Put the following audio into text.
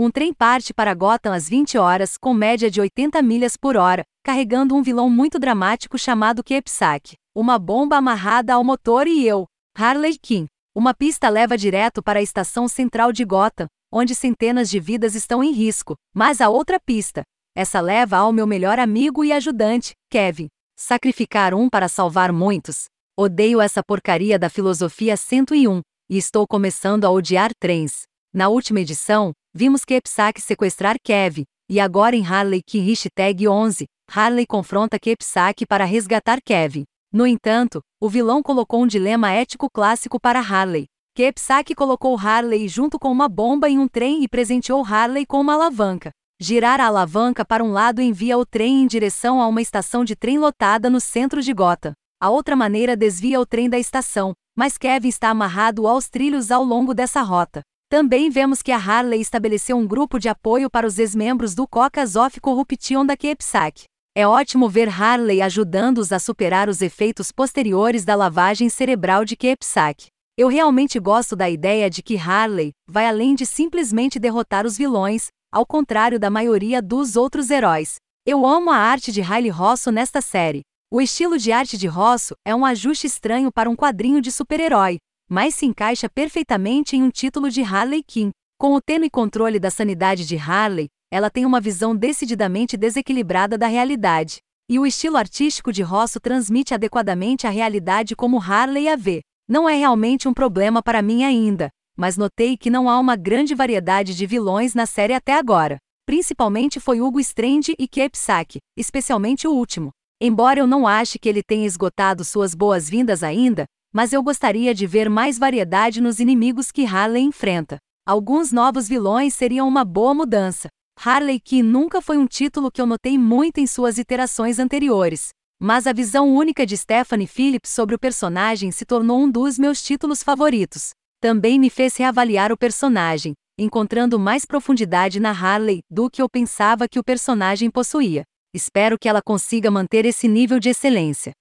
Um trem parte para Gotham às 20 horas, com média de 80 milhas por hora, carregando um vilão muito dramático chamado Kepsak, uma bomba amarrada ao motor e eu, Harley Quinn. Uma pista leva direto para a estação central de Gotham, onde centenas de vidas estão em risco, mas a outra pista, essa leva ao meu melhor amigo e ajudante, Kevin. Sacrificar um para salvar muitos. Odeio essa porcaria da filosofia 101, e estou começando a odiar trens. Na última edição, vimos Kepsak sequestrar Kev, e agora em Harley Quinn hashtag 11, Harley confronta Kepsak para resgatar Kevin. No entanto, o vilão colocou um dilema ético clássico para Harley. Kepsak colocou Harley junto com uma bomba em um trem e presenteou Harley com uma alavanca. Girar a alavanca para um lado envia o trem em direção a uma estação de trem lotada no centro de Gotham. A outra maneira desvia o trem da estação, mas Kevin está amarrado aos trilhos ao longo dessa rota. Também vemos que a Harley estabeleceu um grupo de apoio para os ex-membros do Caucus of Corruption da Kepsak. É ótimo ver Harley ajudando-os a superar os efeitos posteriores da lavagem cerebral de Kepsak. Eu realmente gosto da ideia de que Harley vai além de simplesmente derrotar os vilões, ao contrário da maioria dos outros heróis. Eu amo a arte de Riley Rosso nesta série. O estilo de arte de Rosso é um ajuste estranho para um quadrinho de super-herói, mas se encaixa perfeitamente em um título de Harley Quinn. Com o tênue controle da sanidade de Harley, ela tem uma visão decididamente desequilibrada da realidade. E o estilo artístico de Rosso transmite adequadamente a realidade como Harley a vê. Não é realmente um problema para mim ainda, mas notei que não há uma grande variedade de vilões na série até agora. Principalmente foi Hugo Strange e Kepsak, especialmente o último. Embora eu não ache que ele tenha esgotado suas boas-vindas ainda, mas eu gostaria de ver mais variedade nos inimigos que Harley enfrenta. Alguns novos vilões seriam uma boa mudança. Harley Quinn nunca foi um título que eu notei muito em suas iterações anteriores, mas a visão única de Stephanie Phillips sobre o personagem se tornou um dos meus títulos favoritos. Também me fez reavaliar o personagem, encontrando mais profundidade na Harley do que eu pensava que o personagem possuía. Espero que ela consiga manter esse nível de excelência.